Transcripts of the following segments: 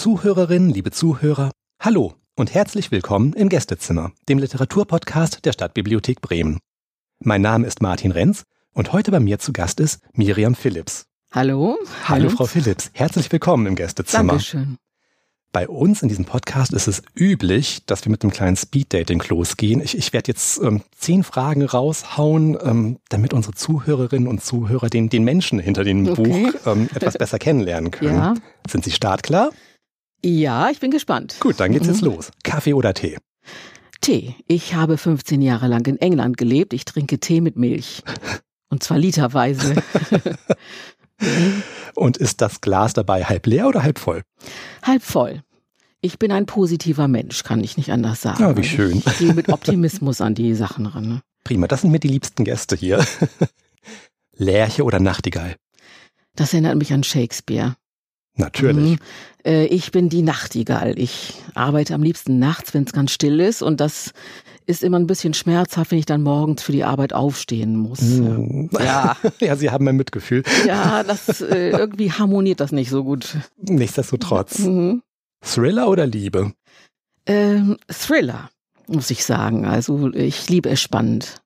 Liebe Zuhörerinnen, liebe Zuhörer, hallo und herzlich willkommen im Gästezimmer, dem Literaturpodcast der Stadtbibliothek Bremen. Mein Name ist Martin Renz und heute bei mir zu Gast ist Miriam Phillips. Hallo. Hallo, Frau Phillips. Herzlich willkommen im Gästezimmer. Dankeschön. Bei uns in diesem Podcast ist es üblich, dass wir mit einem kleinen Speeddating losgehen. Ich, ich werde jetzt ähm, zehn Fragen raushauen, ähm, damit unsere Zuhörerinnen und Zuhörer den, den Menschen hinter dem Okay. Buch ähm, etwas besser kennenlernen können. Ja. Sind Sie startklar? Ja, ich bin gespannt. Gut, dann geht's jetzt Mhm. los. Kaffee oder Tee? Tee. Ich habe 15 Jahre lang in England gelebt. Ich trinke Tee mit Milch. Und zwar literweise. Und ist das Glas dabei halb leer oder halb voll? Halb voll. Ich bin ein positiver Mensch, kann ich nicht anders sagen. Ja, wie schön. Ich gehe mit Optimismus an die Sachen ran. ne? Prima, das sind mir die liebsten Gäste hier. Lerche oder Nachtigall? Das erinnert mich an Shakespeare. Natürlich. Mhm. Äh, Ich bin die Nachtigall. Ich arbeite am liebsten nachts, wenn es ganz still ist. Und das ist immer ein bisschen schmerzhaft, wenn ich dann morgens für die Arbeit aufstehen muss. Mhm. Ja. ja, Sie haben mein Mitgefühl. Ja, das äh, irgendwie harmoniert das nicht so gut. Nichtsdestotrotz. Mhm. Thriller oder Liebe? Ähm, Thriller, muss ich sagen. Also ich liebe es spannend.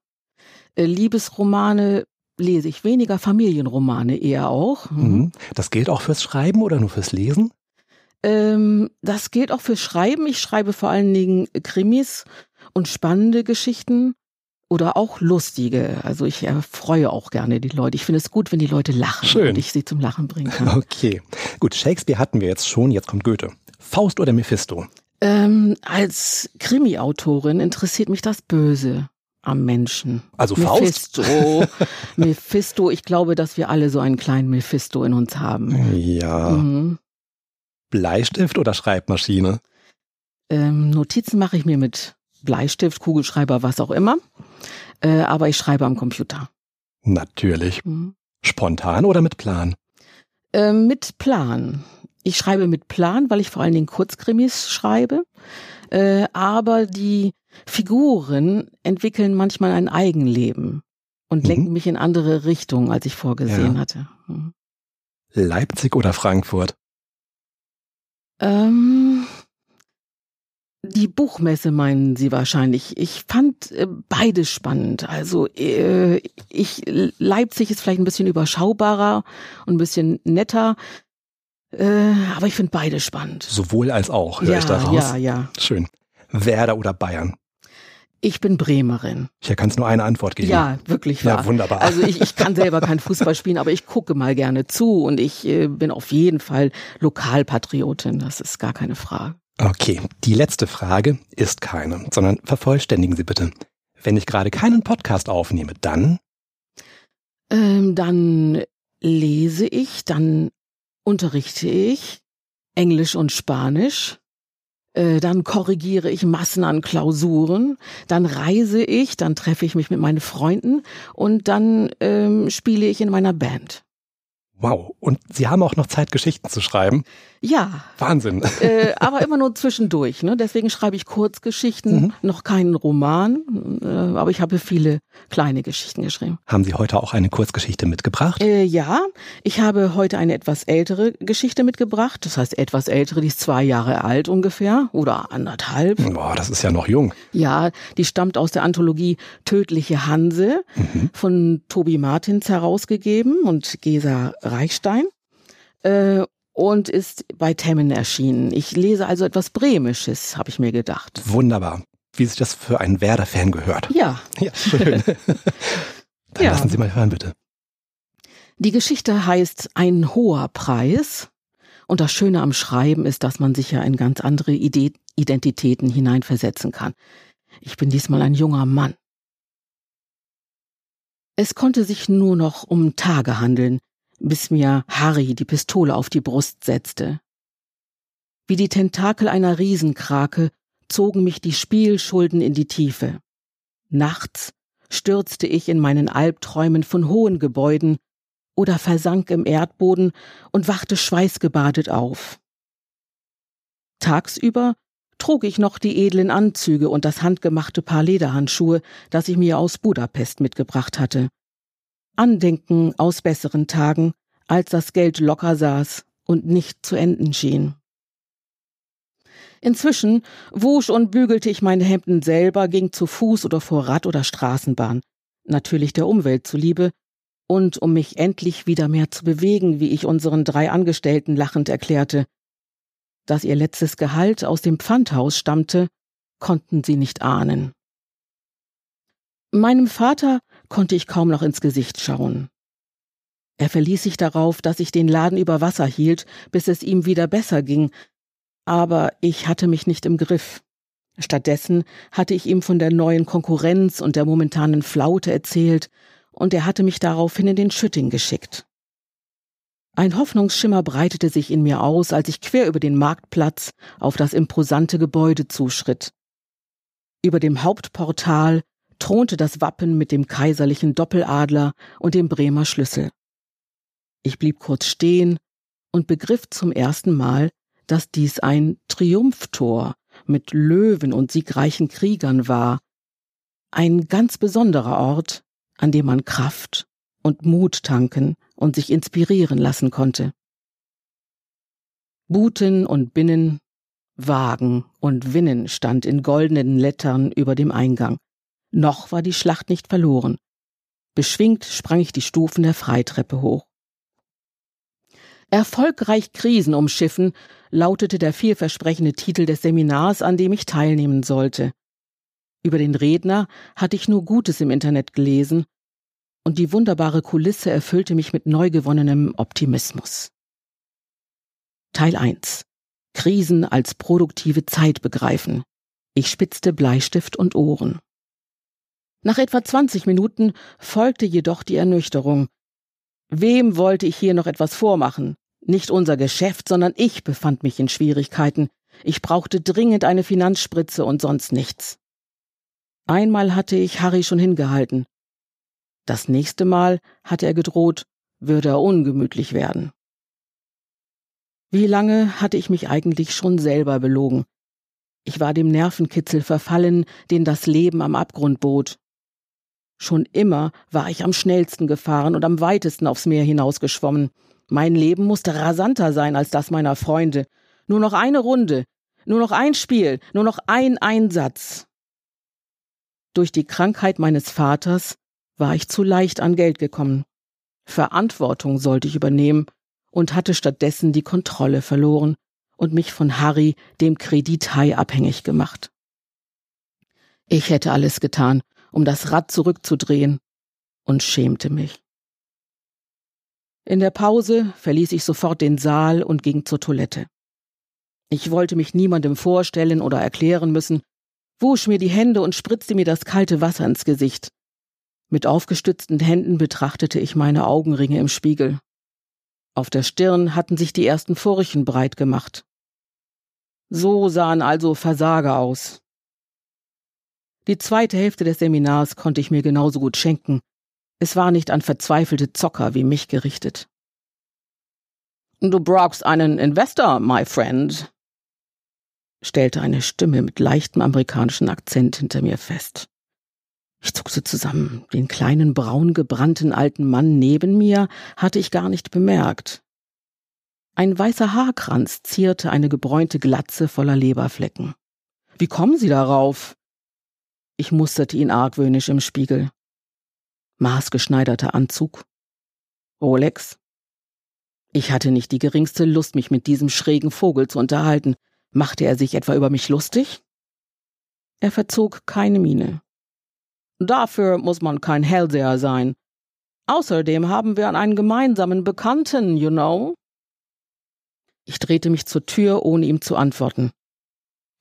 Äh, Liebesromane lese ich weniger, Familienromane eher auch. Mhm. Das gilt auch fürs Schreiben oder nur fürs Lesen? Ähm, das gilt auch für Schreiben. Ich schreibe vor allen Dingen Krimis und spannende Geschichten oder auch lustige. Also ich erfreue auch gerne die Leute. Ich finde es gut, wenn die Leute lachen Schön. und ich sie zum Lachen bringen kann. Okay. Gut, Shakespeare hatten wir jetzt schon, jetzt kommt Goethe. Faust oder Mephisto? Ähm, als Krimi-Autorin interessiert mich das Böse am Menschen. Also Faust? Mephisto. Mephisto, ich glaube, dass wir alle so einen kleinen Mephisto in uns haben. Ja. Mhm. Bleistift oder Schreibmaschine? Ähm, Notizen mache ich mir mit Bleistift, Kugelschreiber, was auch immer. Äh, aber ich schreibe am Computer. Natürlich. Mhm. Spontan oder mit Plan? Ähm, mit Plan. Ich schreibe mit Plan, weil ich vor allen Dingen Kurzkrimis schreibe. Äh, aber die Figuren entwickeln manchmal ein Eigenleben und Mhm. lenken mich in andere Richtungen, als ich vorgesehen Ja. hatte. Mhm. Leipzig oder Frankfurt? Ähm, die Buchmesse meinen Sie wahrscheinlich. Ich fand äh, beide spannend. Also äh, ich Leipzig ist vielleicht ein bisschen überschaubarer und ein bisschen netter, äh, aber ich finde beide spannend. Sowohl als auch, höre ja, ich daraus. ja, ja. Schön. Werder oder Bayern? Ich bin Bremerin. Hier kann es nur eine Antwort geben. Ja, wirklich Ja, wahr. wunderbar. Also ich, ich kann selber kein Fußball spielen, aber ich gucke mal gerne zu und ich äh, bin auf jeden Fall Lokalpatriotin. Das ist gar keine Frage. Okay, die letzte Frage ist keine, sondern vervollständigen Sie bitte. Wenn ich gerade keinen Podcast aufnehme, dann Ähm, dann lese ich, dann unterrichte ich Englisch und Spanisch. Äh, dann korrigiere ich Massen an Klausuren. Dann reise ich, dann treffe ich mich mit meinen Freunden und dann ähm, spiele ich in meiner Band. wow. Und Sie haben auch noch Zeit, Geschichten zu schreiben. Ja, Wahnsinn. äh, aber immer nur zwischendurch. Ne? Deswegen schreibe ich Kurzgeschichten, Mhm. noch keinen Roman, äh, aber ich habe viele kleine Geschichten geschrieben. Haben Sie heute auch eine Kurzgeschichte mitgebracht? Äh, ja, ich habe heute eine etwas ältere Geschichte mitgebracht. Das heißt etwas ältere, die ist zwei Jahre alt ungefähr oder anderthalb. Boah, das ist ja noch jung. Ja, die stammt aus der Anthologie Tödliche Hanse Mhm. von Tobi Martins herausgegeben und Gesa Reichstein. Und ist bei Temmen erschienen. Ich lese also etwas Bremisches, habe ich mir gedacht. Wunderbar. Wie sich das für einen Werder-Fan gehört. Ja, Ja, schön. Dann Ja. lassen Sie mal hören, bitte. Die Geschichte heißt Ein hoher Preis. Und das Schöne am Schreiben ist, dass man sich ja in ganz andere Ide Identitäten hineinversetzen kann. Ich bin diesmal ein junger Mann. Es konnte sich nur noch um Tage handeln, bis mir Harry die Pistole auf die Brust setzte. Wie die Tentakel einer Riesenkrake zogen mich die Spielschulden in die Tiefe. Nachts stürzte ich in meinen Albträumen von hohen Gebäuden oder versank im Erdboden und wachte schweißgebadet auf. Tagsüber trug ich noch die edlen Anzüge und das handgemachte Paar Lederhandschuhe, das ich mir aus Budapest mitgebracht hatte. Andenken aus besseren Tagen, als das Geld locker saß und nicht zu enden schien. Inzwischen wusch und bügelte ich meine Hemden selber, ging zu Fuß oder vor Rad oder Straßenbahn. Natürlich der Umwelt zuliebe und um mich endlich wieder mehr zu bewegen, wie ich unseren drei Angestellten lachend erklärte. Dass ihr letztes Gehalt aus dem Pfandhaus stammte, konnten sie nicht ahnen. Meinem Vater konnte ich kaum noch ins Gesicht schauen. Er verließ sich darauf, dass ich den Laden über Wasser hielt, bis es ihm wieder besser ging, aber ich hatte mich nicht im Griff. Stattdessen hatte ich ihm von der neuen Konkurrenz und der momentanen Flaute erzählt, und er hatte mich daraufhin in den Schütting geschickt. Ein Hoffnungsschimmer breitete sich in mir aus, als ich quer über den Marktplatz auf das imposante Gebäude zuschritt. Über dem Hauptportal thronte das Wappen mit dem kaiserlichen Doppeladler und dem Bremer Schlüssel. Ich blieb kurz stehen und begriff zum ersten Mal, dass dies ein Triumphtor mit Löwen und siegreichen Kriegern war, ein ganz besonderer Ort, an dem man Kraft und Mut tanken und sich inspirieren lassen konnte. Buten und Binnen, Wagen und Winnen stand in goldenen Lettern über dem Eingang. Noch war die Schlacht nicht verloren. Beschwingt sprang ich die Stufen der Freitreppe hoch. Erfolgreich Krisen umschiffen lautete der vielversprechende Titel des Seminars, an dem ich teilnehmen sollte. Über den Redner hatte ich nur Gutes im Internet gelesen, und die wunderbare Kulisse erfüllte mich mit neu gewonnenem Optimismus. Teil 1 Krisen als produktive Zeit begreifen. Ich spitzte Bleistift und Ohren. Nach etwa 20 Minuten folgte jedoch die Ernüchterung. Wem wollte ich hier noch etwas vormachen? Nicht unser Geschäft, sondern ich befand mich in Schwierigkeiten. Ich brauchte dringend eine Finanzspritze und sonst nichts. Einmal hatte ich Harry schon hingehalten. Das nächste Mal hatte er gedroht, würde er ungemütlich werden. Wie lange hatte ich mich eigentlich schon selber belogen? Ich war dem Nervenkitzel verfallen, den das Leben am Abgrund bot. Schon immer war ich am schnellsten gefahren und am weitesten aufs Meer hinausgeschwommen. Mein Leben musste rasanter sein als das meiner Freunde. Nur noch eine Runde, nur noch ein Spiel, nur noch ein Einsatz. Durch die Krankheit meines Vaters war ich zu leicht an Geld gekommen. Verantwortung sollte ich übernehmen und hatte stattdessen die Kontrolle verloren und mich von Harry, dem Kredithai, abhängig gemacht. Ich hätte alles getan, um das Rad zurückzudrehen, und schämte mich. In der Pause verließ ich sofort den Saal und ging zur Toilette. Ich wollte mich niemandem vorstellen oder erklären müssen, wusch mir die Hände und spritzte mir das kalte Wasser ins Gesicht. Mit aufgestützten Händen betrachtete ich meine Augenringe im Spiegel. Auf der Stirn hatten sich die ersten Furchen breit gemacht. So sahen also Versager aus. Die zweite Hälfte des Seminars konnte ich mir genauso gut schenken, es war nicht an verzweifelte Zocker wie mich gerichtet. Du brauchst einen Investor, my friend, stellte eine Stimme mit leichtem amerikanischen Akzent hinter mir fest. Ich zuckte zusammen. Den kleinen braun gebrannten alten Mann neben mir hatte ich gar nicht bemerkt. Ein weißer Haarkranz zierte eine gebräunte Glatze voller Leberflecken. Wie kommen Sie darauf? Ich musterte ihn argwöhnisch im Spiegel maßgeschneiderter Anzug, Rolex. Ich hatte nicht die geringste Lust, mich mit diesem schrägen Vogel zu unterhalten. Machte er sich etwa über mich lustig? Er verzog keine Miene. Dafür muss man kein Hellseher sein. Außerdem haben wir einen gemeinsamen Bekannten, you know. Ich drehte mich zur Tür, ohne ihm zu antworten.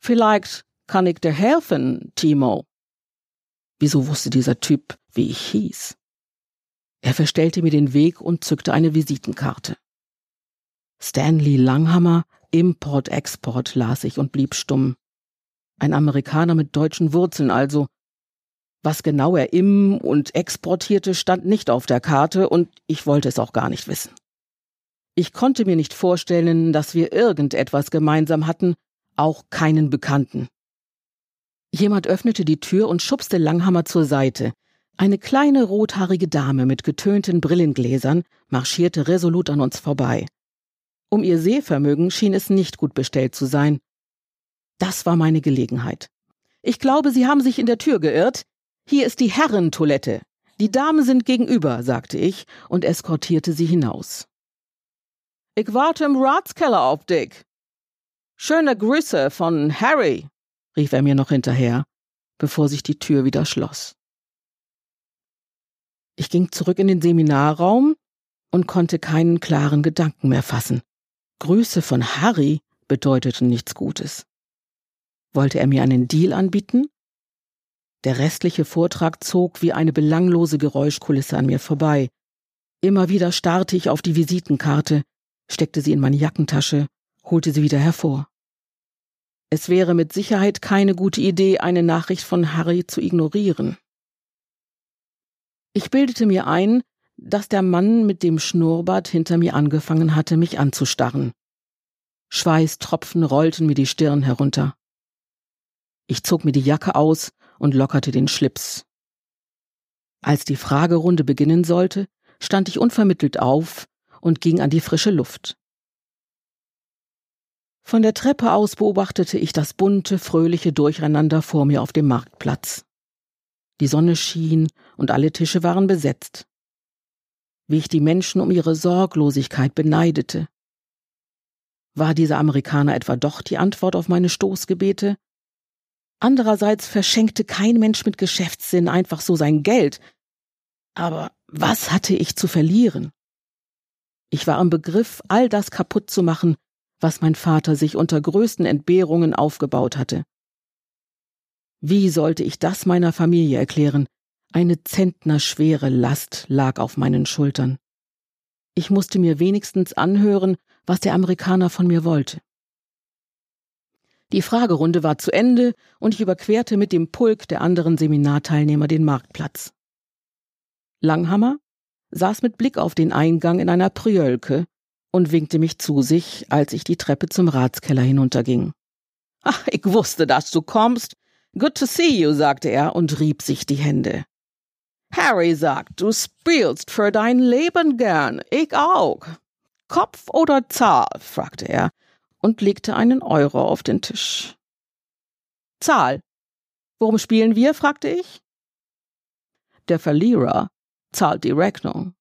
Vielleicht kann ich dir helfen, Timo. Wieso wusste dieser Typ, wie ich hieß? Er verstellte mir den Weg und zückte eine Visitenkarte. Stanley Langhammer, Import-Export, las ich und blieb stumm. Ein Amerikaner mit deutschen Wurzeln also. Was genau er im und exportierte, stand nicht auf der Karte und ich wollte es auch gar nicht wissen. Ich konnte mir nicht vorstellen, dass wir irgendetwas gemeinsam hatten, auch keinen Bekannten. Jemand öffnete die Tür und schubste Langhammer zur Seite. Eine kleine rothaarige Dame mit getönten Brillengläsern marschierte resolut an uns vorbei. Um ihr Sehvermögen schien es nicht gut bestellt zu sein. Das war meine Gelegenheit. Ich glaube, Sie haben sich in der Tür geirrt. Hier ist die Herrentoilette. Die Damen sind gegenüber, sagte ich und eskortierte sie hinaus. Ich warte im Ratskeller auf dich. Schöne Grüße von Harry, rief er mir noch hinterher, bevor sich die Tür wieder schloss. Ich ging zurück in den Seminarraum und konnte keinen klaren Gedanken mehr fassen. Grüße von Harry bedeuteten nichts Gutes. Wollte er mir einen Deal anbieten? Der restliche Vortrag zog wie eine belanglose Geräuschkulisse an mir vorbei. Immer wieder starrte ich auf die Visitenkarte, steckte sie in meine Jackentasche, holte sie wieder hervor. Es wäre mit Sicherheit keine gute Idee, eine Nachricht von Harry zu ignorieren. Ich bildete mir ein, dass der Mann mit dem Schnurrbart hinter mir angefangen hatte, mich anzustarren. Schweißtropfen rollten mir die Stirn herunter. Ich zog mir die Jacke aus und lockerte den Schlips. Als die Fragerunde beginnen sollte, stand ich unvermittelt auf und ging an die frische Luft. Von der Treppe aus beobachtete ich das bunte, fröhliche Durcheinander vor mir auf dem Marktplatz. Die Sonne schien und alle Tische waren besetzt. Wie ich die Menschen um ihre Sorglosigkeit beneidete. War dieser Amerikaner etwa doch die Antwort auf meine Stoßgebete? Andererseits verschenkte kein Mensch mit Geschäftssinn einfach so sein Geld. Aber was hatte ich zu verlieren? Ich war im Begriff, all das kaputt zu machen, was mein Vater sich unter größten Entbehrungen aufgebaut hatte. Wie sollte ich das meiner Familie erklären? Eine zentnerschwere Last lag auf meinen Schultern. Ich musste mir wenigstens anhören, was der Amerikaner von mir wollte. Die Fragerunde war zu Ende und ich überquerte mit dem Pulk der anderen Seminarteilnehmer den Marktplatz. Langhammer saß mit Blick auf den Eingang in einer Priölke und winkte mich zu sich, als ich die Treppe zum Ratskeller hinunterging. Ach, ich wusste, dass du kommst. Good to see you, sagte er und rieb sich die Hände. Harry sagt, du spielst für dein Leben gern. Ich auch. Kopf oder Zahl? fragte er und legte einen Euro auf den Tisch. Zahl. Worum spielen wir? fragte ich. Der Verlierer zahlt die Rechnung.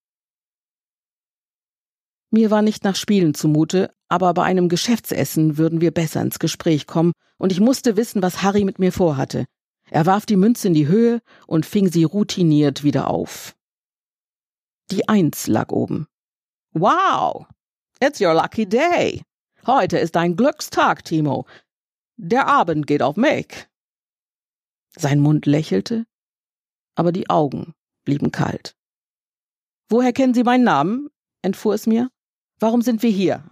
Mir war nicht nach Spielen zumute, aber bei einem Geschäftsessen würden wir besser ins Gespräch kommen, und ich musste wissen, was Harry mit mir vorhatte. Er warf die Münze in die Höhe und fing sie routiniert wieder auf. Die Eins lag oben. Wow! It's your lucky day. Heute ist ein Glückstag, Timo. Der Abend geht auf mich. Sein Mund lächelte, aber die Augen blieben kalt. Woher kennen Sie meinen Namen? entfuhr es mir. Warum sind wir hier?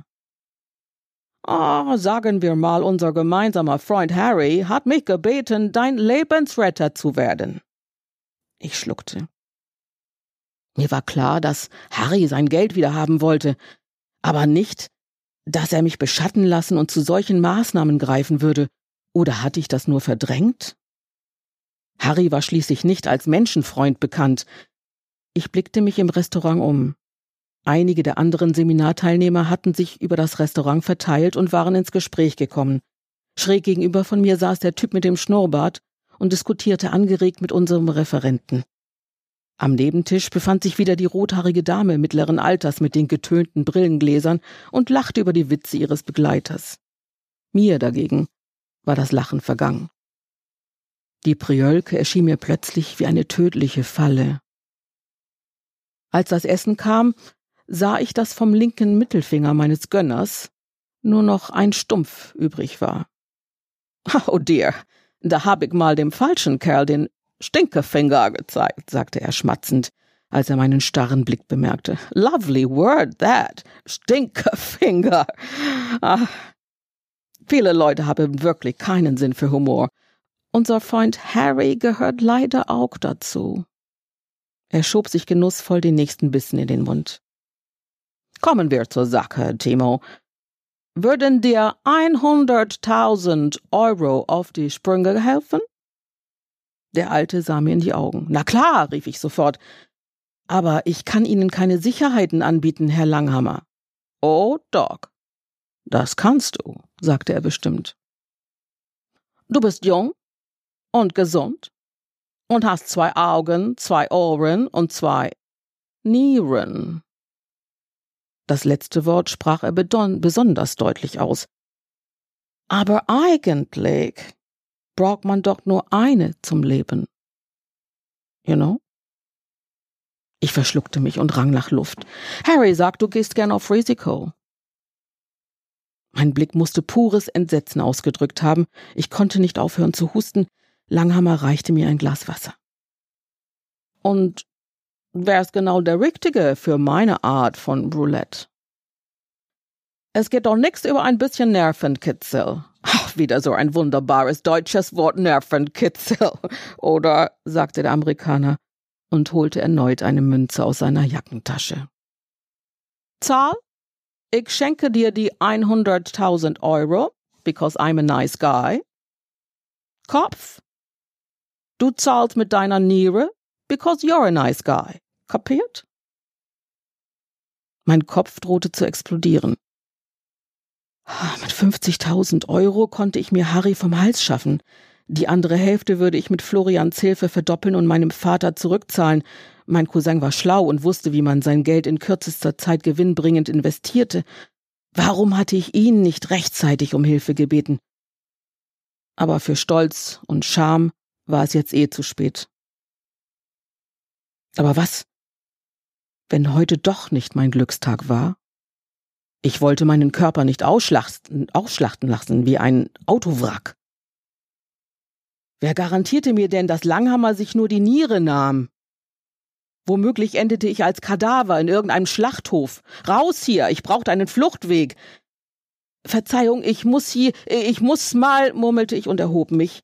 Ah, sagen wir mal, unser gemeinsamer Freund Harry hat mich gebeten, dein Lebensretter zu werden. Ich schluckte. Mir war klar, dass Harry sein Geld wieder haben wollte, aber nicht, dass er mich beschatten lassen und zu solchen Maßnahmen greifen würde. Oder hatte ich das nur verdrängt? Harry war schließlich nicht als Menschenfreund bekannt. Ich blickte mich im Restaurant um. Einige der anderen Seminarteilnehmer hatten sich über das Restaurant verteilt und waren ins Gespräch gekommen. Schräg gegenüber von mir saß der Typ mit dem Schnurrbart und diskutierte angeregt mit unserem Referenten. Am Nebentisch befand sich wieder die rothaarige Dame mittleren Alters mit den getönten Brillengläsern und lachte über die Witze ihres Begleiters. Mir dagegen war das Lachen vergangen. Die Priölke erschien mir plötzlich wie eine tödliche Falle. Als das Essen kam, sah ich, dass vom linken Mittelfinger meines Gönners nur noch ein Stumpf übrig war. Oh dear, da hab ich mal dem falschen Kerl den Stinkefinger gezeigt, sagte er schmatzend, als er meinen starren Blick bemerkte. Lovely word that. Stinkefinger. Ah. Viele Leute haben wirklich keinen Sinn für Humor. Unser Freund Harry gehört leider auch dazu. Er schob sich genussvoll den nächsten Bissen in den Mund. Kommen wir zur Sache, Timo. Würden dir 100.000 Euro auf die Sprünge helfen? Der Alte sah mir in die Augen. Na klar, rief ich sofort. Aber ich kann Ihnen keine Sicherheiten anbieten, Herr Langhammer. Oh, Doc. Das kannst du, sagte er bestimmt. Du bist jung und gesund und hast zwei Augen, zwei Ohren und zwei Nieren. Das letzte Wort sprach er besonders deutlich aus. Aber eigentlich braucht man doch nur eine zum Leben. You know? Ich verschluckte mich und rang nach Luft. Harry sagt, du gehst gern auf Risiko. Mein Blick musste pures Entsetzen ausgedrückt haben. Ich konnte nicht aufhören zu husten. Langhammer reichte mir ein Glas Wasser. Und wer ist genau der Richtige für meine Art von Roulette? Es geht doch nix über ein bisschen Nervenkitzel. Ach, wieder so ein wunderbares deutsches Wort Nervenkitzel. Oder, sagte der Amerikaner und holte erneut eine Münze aus seiner Jackentasche. Zahl? Ich schenke dir die 100.000 Euro, because I'm a nice guy. Kopf? Du zahlst mit deiner Niere, because you're a nice guy. Kapiert? Mein Kopf drohte zu explodieren. Mit 50.000 Euro konnte ich mir Harry vom Hals schaffen. Die andere Hälfte würde ich mit Florians Hilfe verdoppeln und meinem Vater zurückzahlen. Mein Cousin war schlau und wusste, wie man sein Geld in kürzester Zeit gewinnbringend investierte. Warum hatte ich ihn nicht rechtzeitig um Hilfe gebeten? Aber für Stolz und Scham war es jetzt eh zu spät. Aber was, wenn heute doch nicht mein Glückstag war? Ich wollte meinen Körper nicht ausschlachten, ausschlachten lassen wie ein Autowrack. Wer garantierte mir denn, dass Langhammer sich nur die Niere nahm? Womöglich endete ich als Kadaver in irgendeinem Schlachthof. Raus hier, ich brauchte einen Fluchtweg. Verzeihung, ich muss hier, ich muss mal, murmelte ich und erhob mich.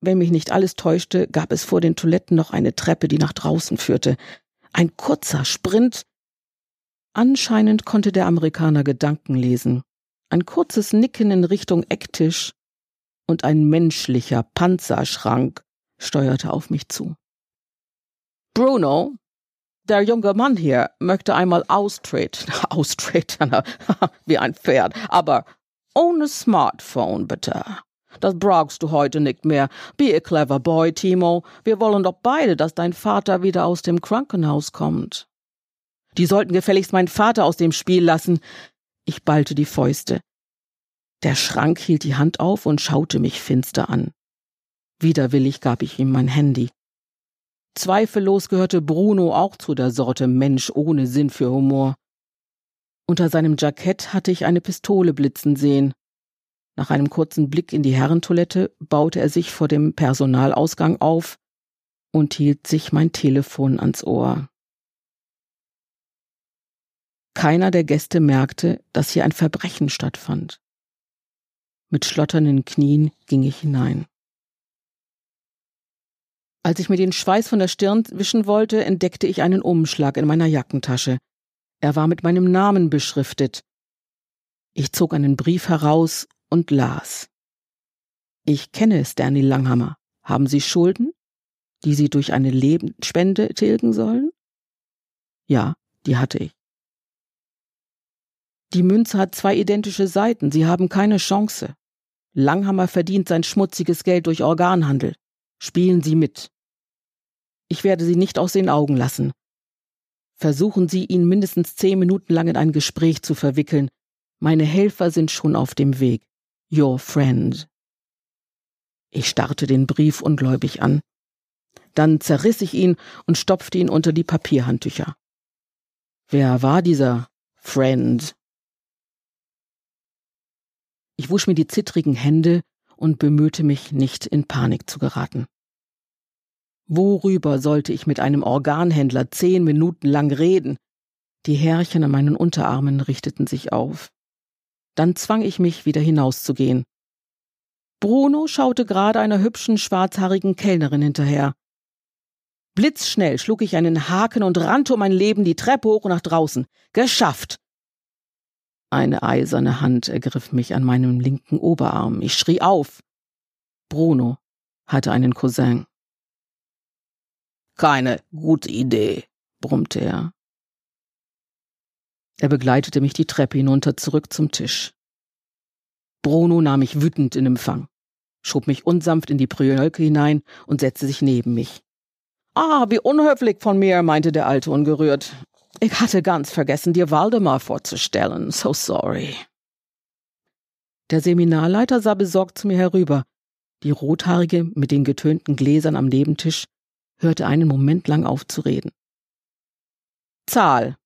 Wenn mich nicht alles täuschte, gab es vor den Toiletten noch eine Treppe, die nach draußen führte. Ein kurzer Sprint. Anscheinend konnte der Amerikaner Gedanken lesen. Ein kurzes Nicken in Richtung Ecktisch, und ein menschlicher Panzerschrank steuerte auf mich zu. Bruno, der junge Mann hier möchte einmal austreten, austreten, wie ein Pferd, aber ohne Smartphone bitte. Das brauchst du heute nicht mehr. Be a clever boy, Timo. Wir wollen doch beide, dass dein Vater wieder aus dem Krankenhaus kommt. Die sollten gefälligst meinen Vater aus dem Spiel lassen. Ich ballte die Fäuste. Der Schrank hielt die Hand auf und schaute mich finster an. Widerwillig gab ich ihm mein Handy. Zweifellos gehörte Bruno auch zu der Sorte Mensch ohne Sinn für Humor. Unter seinem Jackett hatte ich eine Pistole blitzen sehen. Nach einem kurzen Blick in die Herrentoilette baute er sich vor dem Personalausgang auf und hielt sich mein Telefon ans Ohr. Keiner der Gäste merkte, dass hier ein Verbrechen stattfand. Mit schlotternden Knien ging ich hinein. Als ich mir den Schweiß von der Stirn wischen wollte, entdeckte ich einen Umschlag in meiner Jackentasche. Er war mit meinem Namen beschriftet. Ich zog einen Brief heraus und las. Ich kenne Stanley Langhammer. Haben Sie Schulden, die Sie durch eine Lebensspende tilgen sollen? Ja, die hatte ich. Die Münze hat zwei identische Seiten, Sie haben keine Chance. Langhammer verdient sein schmutziges Geld durch Organhandel. Spielen Sie mit. Ich werde Sie nicht aus den Augen lassen. Versuchen Sie, ihn mindestens zehn Minuten lang in ein Gespräch zu verwickeln. Meine Helfer sind schon auf dem Weg. Your friend. Ich starrte den Brief ungläubig an. Dann zerriss ich ihn und stopfte ihn unter die Papierhandtücher. Wer war dieser Friend? Ich wusch mir die zittrigen Hände und bemühte mich, nicht in Panik zu geraten. Worüber sollte ich mit einem Organhändler zehn Minuten lang reden? Die Härchen an meinen Unterarmen richteten sich auf. Dann zwang ich mich, wieder hinauszugehen. Bruno schaute gerade einer hübschen, schwarzhaarigen Kellnerin hinterher. Blitzschnell schlug ich einen Haken und rannte um mein Leben die Treppe hoch nach draußen. Geschafft! Eine eiserne Hand ergriff mich an meinem linken Oberarm. Ich schrie auf. Bruno hatte einen Cousin. Keine gute Idee, brummte er. Er begleitete mich die Treppe hinunter zurück zum Tisch. Bruno nahm mich wütend in Empfang. schob mich unsanft in die Prölke hinein und setzte sich neben mich. Ah, wie unhöflich von mir, meinte der Alte ungerührt. Ich hatte ganz vergessen, dir Waldemar vorzustellen. So sorry. Der Seminarleiter sah besorgt zu mir herüber. Die Rothaarige mit den getönten Gläsern am Nebentisch hörte einen Moment lang auf zu reden. Zahl,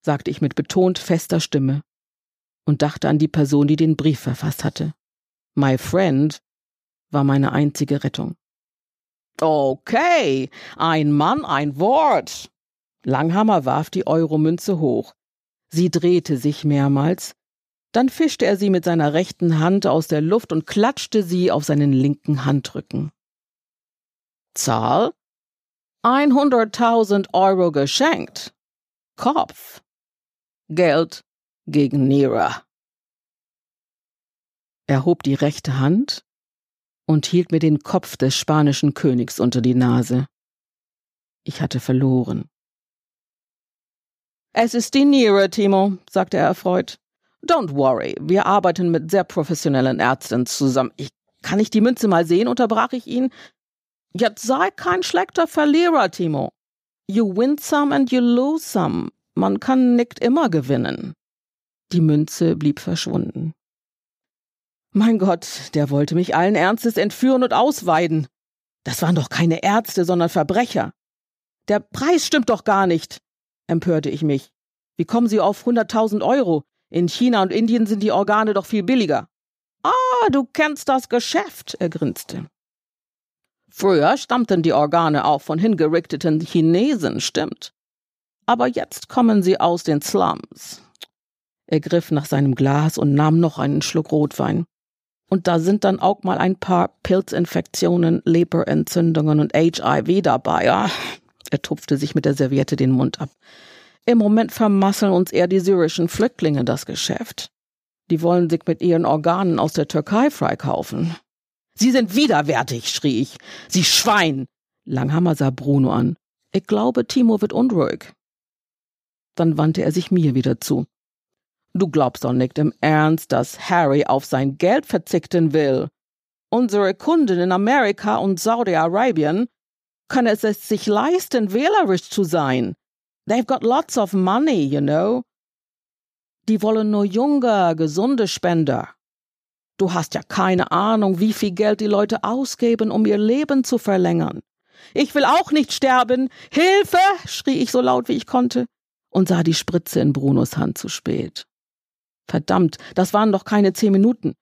sagte ich mit betont fester Stimme und dachte an die Person, die den Brief verfasst hatte. My friend war meine einzige Rettung. Okay, ein Mann, ein Wort. Langhammer warf die Euromünze hoch. Sie drehte sich mehrmals, dann fischte er sie mit seiner rechten Hand aus der Luft und klatschte sie auf seinen linken Handrücken. Zahl? 100.000 Euro geschenkt. Kopf. Geld gegen Nera. Er hob die rechte Hand und hielt mir den Kopf des spanischen Königs unter die Nase. Ich hatte verloren. Es ist die Niere, Timo, sagte er erfreut. Don't worry, wir arbeiten mit sehr professionellen Ärzten zusammen. Ich, kann ich die Münze mal sehen, unterbrach ich ihn. Jetzt sei kein schlechter Verlierer, Timo. You win some and you lose some. Man kann nicht immer gewinnen. Die Münze blieb verschwunden. Mein Gott, der wollte mich allen Ernstes entführen und ausweiden. Das waren doch keine Ärzte, sondern Verbrecher. Der Preis stimmt doch gar nicht, empörte ich mich. Wie kommen Sie auf hunderttausend Euro? In China und Indien sind die Organe doch viel billiger. Ah, du kennst das Geschäft, er grinste. Früher stammten die Organe auch von hingerichteten Chinesen, stimmt. Aber jetzt kommen sie aus den Slums. Er griff nach seinem Glas und nahm noch einen Schluck Rotwein. Und da sind dann auch mal ein paar Pilzinfektionen, Leberentzündungen und HIV dabei. Ja, er tupfte sich mit der Serviette den Mund ab. Im Moment vermasseln uns eher die syrischen Flüchtlinge das Geschäft. Die wollen sich mit ihren Organen aus der Türkei freikaufen. Sie sind widerwärtig, schrie ich. Sie Schwein! Langhammer sah Bruno an. Ich glaube, Timo wird unruhig. Dann wandte er sich mir wieder zu. Du glaubst doch nicht im Ernst, dass Harry auf sein Geld verzichten will. Unsere Kunden in Amerika und Saudi-Arabien können es sich leisten, wählerisch zu sein. They've got lots of money, you know. Die wollen nur junge, gesunde Spender. Du hast ja keine Ahnung, wie viel Geld die Leute ausgeben, um ihr Leben zu verlängern. Ich will auch nicht sterben. Hilfe! schrie ich so laut wie ich konnte und sah die Spritze in Brunos Hand zu spät. Verdammt, das waren doch keine zehn Minuten.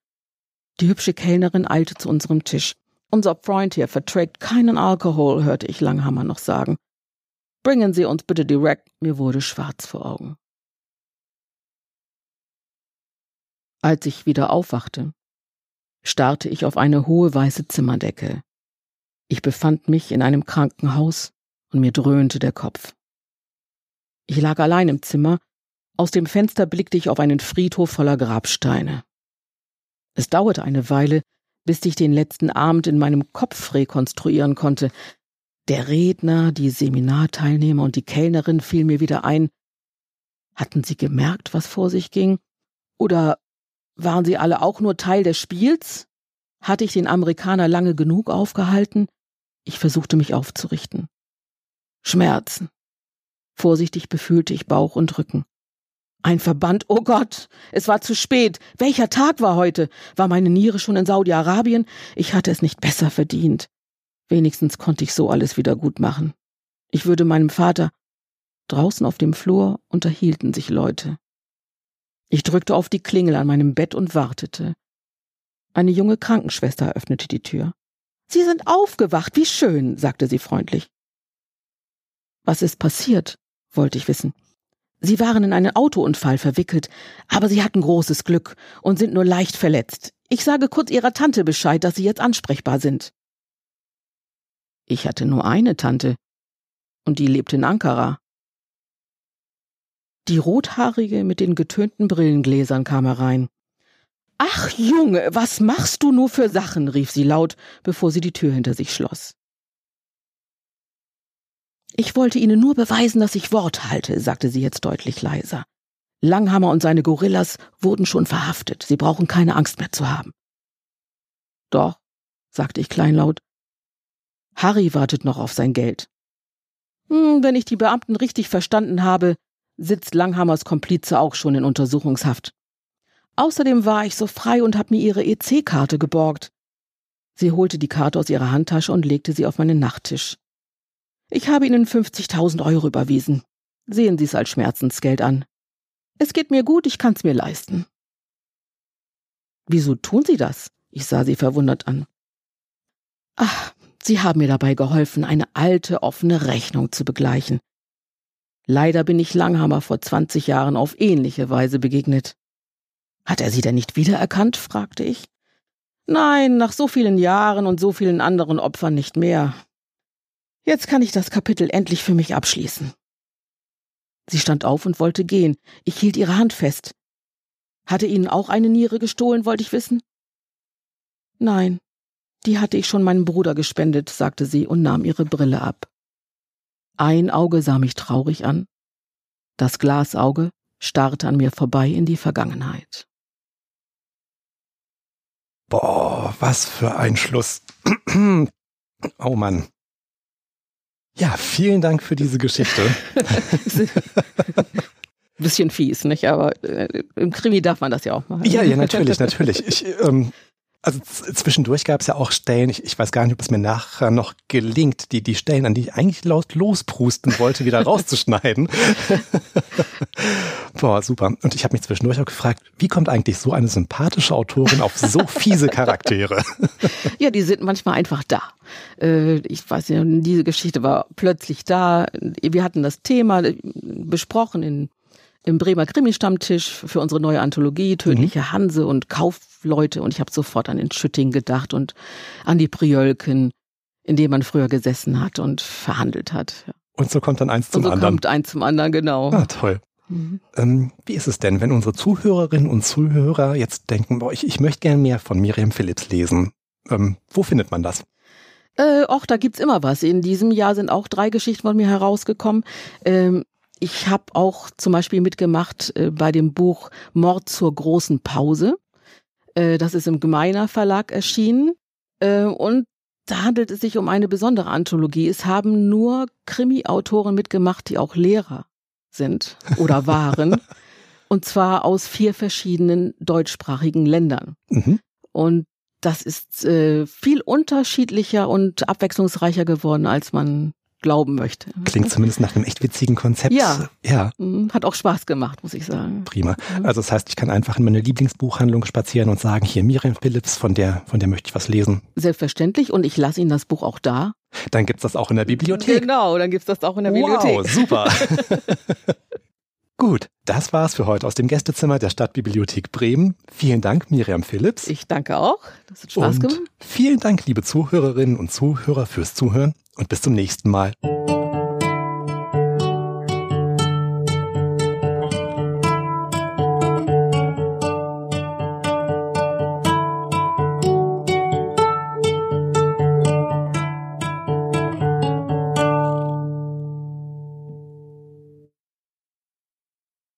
Die hübsche Kellnerin eilte zu unserem Tisch. Unser Freund hier verträgt keinen Alkohol, hörte ich Langhammer noch sagen. Bringen Sie uns bitte direkt. Mir wurde schwarz vor Augen. Als ich wieder aufwachte, starrte ich auf eine hohe weiße Zimmerdecke. Ich befand mich in einem Krankenhaus und mir dröhnte der Kopf. Ich lag allein im Zimmer, aus dem Fenster blickte ich auf einen Friedhof voller Grabsteine. Es dauerte eine Weile, bis ich den letzten Abend in meinem Kopf rekonstruieren konnte, der Redner, die Seminarteilnehmer und die Kellnerin fiel mir wieder ein. Hatten sie gemerkt, was vor sich ging? Oder waren sie alle auch nur Teil des Spiels? Hatte ich den Amerikaner lange genug aufgehalten? Ich versuchte mich aufzurichten. Schmerzen. Vorsichtig befühlte ich Bauch und Rücken. Ein Verband, oh Gott, es war zu spät. Welcher Tag war heute? War meine Niere schon in Saudi-Arabien? Ich hatte es nicht besser verdient. Wenigstens konnte ich so alles wieder gut machen. Ich würde meinem Vater. Draußen auf dem Flur unterhielten sich Leute. Ich drückte auf die Klingel an meinem Bett und wartete. Eine junge Krankenschwester öffnete die Tür. Sie sind aufgewacht, wie schön, sagte sie freundlich. Was ist passiert? Wollte ich wissen. Sie waren in einen Autounfall verwickelt, aber sie hatten großes Glück und sind nur leicht verletzt. Ich sage kurz Ihrer Tante Bescheid, dass Sie jetzt ansprechbar sind. Ich hatte nur eine Tante, und die lebt in Ankara. Die Rothaarige mit den getönten Brillengläsern kam herein. Ach, Junge, was machst du nur für Sachen? rief sie laut, bevor sie die Tür hinter sich schloss. Ich wollte Ihnen nur beweisen, dass ich Wort halte, sagte sie jetzt deutlich leiser. Langhammer und seine Gorillas wurden schon verhaftet. Sie brauchen keine Angst mehr zu haben. Doch, sagte ich kleinlaut. Harry wartet noch auf sein Geld. Hm, wenn ich die Beamten richtig verstanden habe, sitzt Langhammers Komplize auch schon in Untersuchungshaft. Außerdem war ich so frei und hab mir ihre EC-Karte geborgt. Sie holte die Karte aus ihrer Handtasche und legte sie auf meinen Nachttisch. Ich habe Ihnen 50.000 Euro überwiesen. Sehen Sie es als Schmerzensgeld an. Es geht mir gut, ich kann's mir leisten. Wieso tun Sie das? Ich sah sie verwundert an. Ach, Sie haben mir dabei geholfen, eine alte, offene Rechnung zu begleichen. Leider bin ich Langhammer vor 20 Jahren auf ähnliche Weise begegnet. Hat er Sie denn nicht wiedererkannt? fragte ich. Nein, nach so vielen Jahren und so vielen anderen Opfern nicht mehr. Jetzt kann ich das Kapitel endlich für mich abschließen. Sie stand auf und wollte gehen. Ich hielt ihre Hand fest. Hatte Ihnen auch eine Niere gestohlen, wollte ich wissen? Nein, die hatte ich schon meinem Bruder gespendet, sagte sie und nahm ihre Brille ab. Ein Auge sah mich traurig an. Das Glasauge starrte an mir vorbei in die Vergangenheit. Boah, was für ein Schluss. oh Mann. Ja, vielen Dank für diese Geschichte. Bisschen fies, nicht? Aber äh, im Krimi darf man das ja auch machen. Ja, ja, natürlich, natürlich. Ich, ähm, also zwischendurch gab es ja auch Stellen, ich, ich weiß gar nicht, ob es mir nachher noch gelingt, die, die Stellen, an die ich eigentlich laut losprusten wollte, wieder rauszuschneiden. Boah, super. Und ich habe mich zwischendurch auch gefragt, wie kommt eigentlich so eine sympathische Autorin auf so fiese Charaktere? ja, die sind manchmal einfach da. Äh, ich weiß nicht, diese Geschichte war plötzlich da. Wir hatten das Thema besprochen in im Bremer Krimi-Stammtisch für unsere neue Anthologie, Tödliche mhm. Hanse und Kaufleute. Und ich habe sofort an den Schütting gedacht und an die Priölken, in dem man früher gesessen hat und verhandelt hat. Und so kommt dann eins zum und so anderen. kommt eins zum anderen, genau. Ah, toll. Mhm. Ähm, wie ist es denn, wenn unsere Zuhörerinnen und Zuhörer jetzt denken, boah, ich, ich möchte gerne mehr von Miriam Phillips lesen? Ähm, wo findet man das? Äh, och, da gibt's immer was. In diesem Jahr sind auch drei Geschichten von mir herausgekommen. Ähm, ich habe auch zum Beispiel mitgemacht äh, bei dem Buch Mord zur großen Pause. Äh, das ist im Gemeiner Verlag erschienen. Äh, und da handelt es sich um eine besondere Anthologie. Es haben nur Krimi-Autoren mitgemacht, die auch Lehrer sind oder waren. und zwar aus vier verschiedenen deutschsprachigen Ländern. Mhm. Und das ist äh, viel unterschiedlicher und abwechslungsreicher geworden, als man glauben möchte. Klingt zumindest nach einem echt witzigen Konzept. Ja. ja. Mhm. Hat auch Spaß gemacht, muss ich sagen. Prima. Mhm. Also das heißt, ich kann einfach in meine Lieblingsbuchhandlung spazieren und sagen, hier Miriam Phillips, von der, von der möchte ich was lesen. Selbstverständlich und ich lasse Ihnen das Buch auch da. Dann gibt's das auch in der Bibliothek. Genau, dann gibt's das auch in der Bibliothek. Wow, super. Gut, das war's für heute aus dem Gästezimmer der Stadtbibliothek Bremen. Vielen Dank, Miriam Phillips. Ich danke auch. Das hat Spaß und gemacht. Vielen Dank, liebe Zuhörerinnen und Zuhörer, fürs Zuhören und bis zum nächsten Mal.